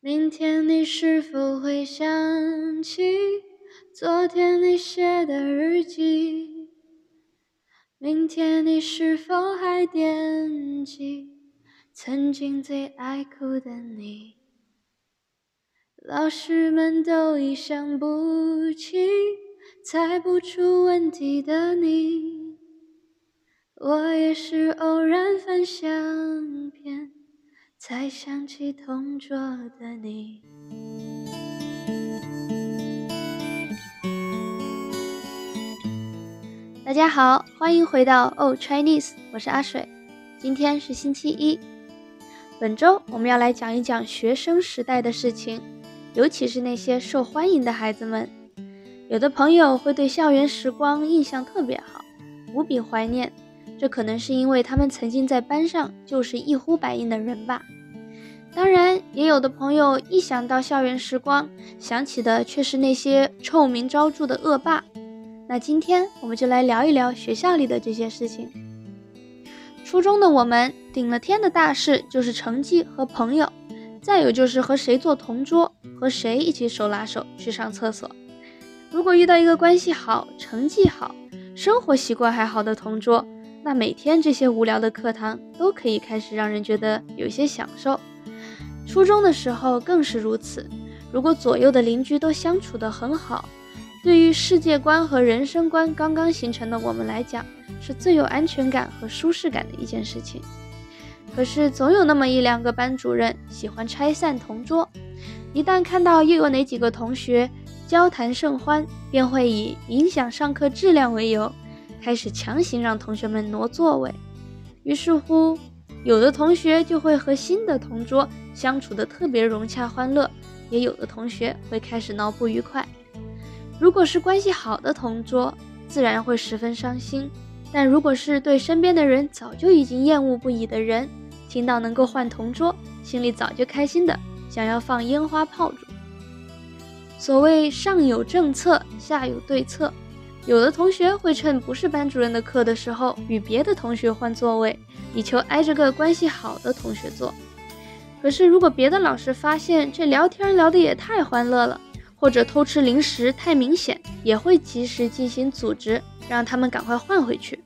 明天你是否会想起昨天你写的日记？明天你是否还惦记曾经最爱哭的你？老师们都已想不起猜不出问题的你，我也是偶然翻相片。才想起同桌的你。大家好，欢迎回到 Oh Chinese，我是阿水。今天是星期一，本周我们要来讲一讲学生时代的事情，尤其是那些受欢迎的孩子们。有的朋友会对校园时光印象特别好，无比怀念。这可能是因为他们曾经在班上就是一呼百应的人吧。当然，也有的朋友一想到校园时光，想起的却是那些臭名昭著的恶霸。那今天我们就来聊一聊学校里的这些事情。初中的我们顶了天的大事就是成绩和朋友，再有就是和谁做同桌，和谁一起手拉手去上厕所。如果遇到一个关系好、成绩好、生活习惯还好的同桌，那每天这些无聊的课堂都可以开始让人觉得有些享受。初中的时候更是如此。如果左右的邻居都相处得很好，对于世界观和人生观刚刚形成的我们来讲，是最有安全感和舒适感的一件事情。可是总有那么一两个班主任喜欢拆散同桌，一旦看到又有哪几个同学交谈甚欢，便会以影响上课质量为由。开始强行让同学们挪座位，于是乎，有的同学就会和新的同桌相处的特别融洽欢乐，也有的同学会开始闹不愉快。如果是关系好的同桌，自然会十分伤心；但如果是对身边的人早就已经厌恶不已的人，听到能够换同桌，心里早就开心的想要放烟花炮竹。所谓上有政策，下有对策。有的同学会趁不是班主任的课的时候，与别的同学换座位，以求挨着个关系好的同学坐。可是，如果别的老师发现这聊天聊得也太欢乐了，或者偷吃零食太明显，也会及时进行组织，让他们赶快换回去。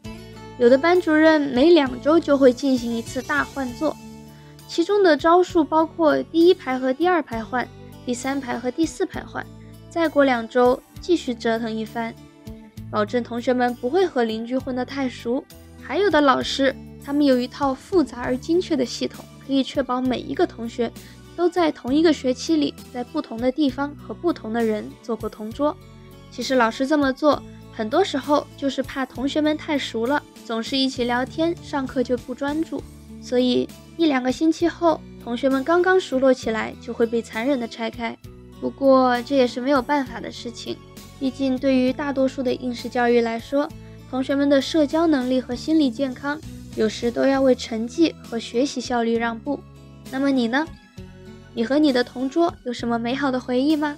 有的班主任每两周就会进行一次大换座，其中的招数包括第一排和第二排换，第三排和第四排换，再过两周继续折腾一番。保证同学们不会和邻居混得太熟。还有的老师，他们有一套复杂而精确的系统，可以确保每一个同学都在同一个学期里，在不同的地方和不同的人做过同桌。其实老师这么做，很多时候就是怕同学们太熟了，总是一起聊天，上课就不专注。所以一两个星期后，同学们刚刚熟络起来，就会被残忍的拆开。不过这也是没有办法的事情。毕竟，对于大多数的应试教育来说，同学们的社交能力和心理健康，有时都要为成绩和学习效率让步。那么你呢？你和你的同桌有什么美好的回忆吗？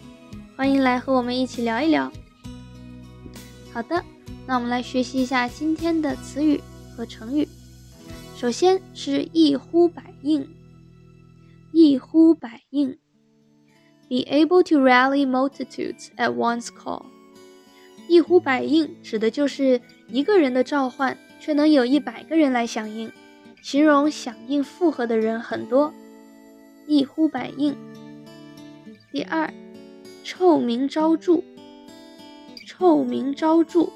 欢迎来和我们一起聊一聊。好的，那我们来学习一下今天的词语和成语。首先是一呼百应，一呼百应，be able to rally multitudes at one's call。一呼百应指的就是一个人的召唤，却能有一百个人来响应，形容响应附和的人很多。一呼百应。第二，臭名昭著。臭名昭著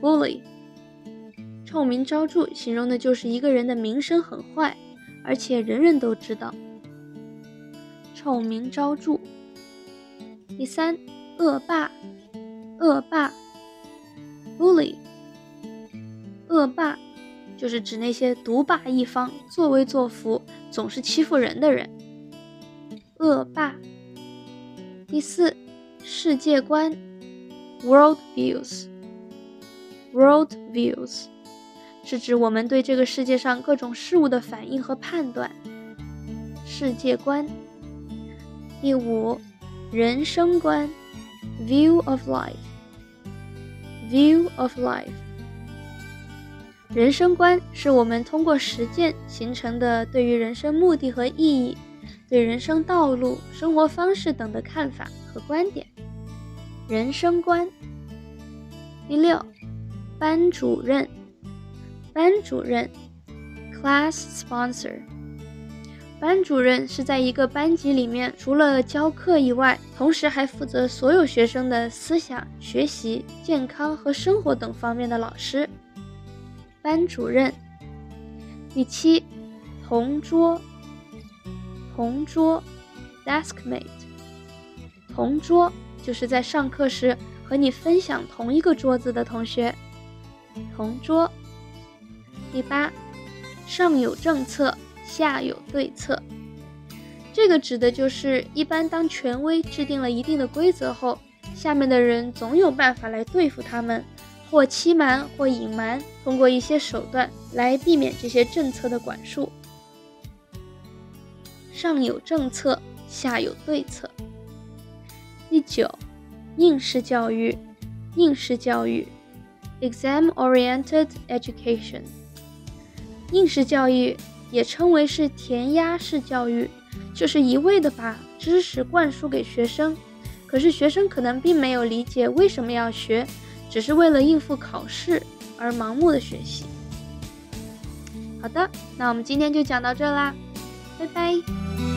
，bully。臭名昭著形容的就是一个人的名声很坏，而且人人都知道。臭名昭著。第三，恶霸。恶霸，bully，恶霸就是指那些独霸一方、作威作福、总是欺负人的人。恶霸。第四，世界观，world views，world views，是指我们对这个世界上各种事物的反应和判断。世界观。第五，人生观，view of life。View of life，人生观是我们通过实践形成的对于人生目的和意义，对人生道路、生活方式等的看法和观点。人生观。第六，班主任。班主任，class sponsor。班主任是在一个班级里面，除了教课以外，同时还负责所有学生的思想、学习、健康和生活等方面的老师。班主任。第七，同桌。同桌，deskmate。同桌就是在上课时和你分享同一个桌子的同学。同桌。第八，上有政策，下有对策。这个指的就是一般当权威制定了一定的规则后，下面的人总有办法来对付他们，或欺瞒，或隐瞒，通过一些手段来避免这些政策的管束。上有政策，下有对策。第九，应试教育，应试教育，exam-oriented education。应试教育也称为是填鸭式教育，就是一味的把知识灌输给学生，可是学生可能并没有理解为什么要学，只是为了应付考试而盲目的学习。好的，那我们今天就讲到这啦，拜拜。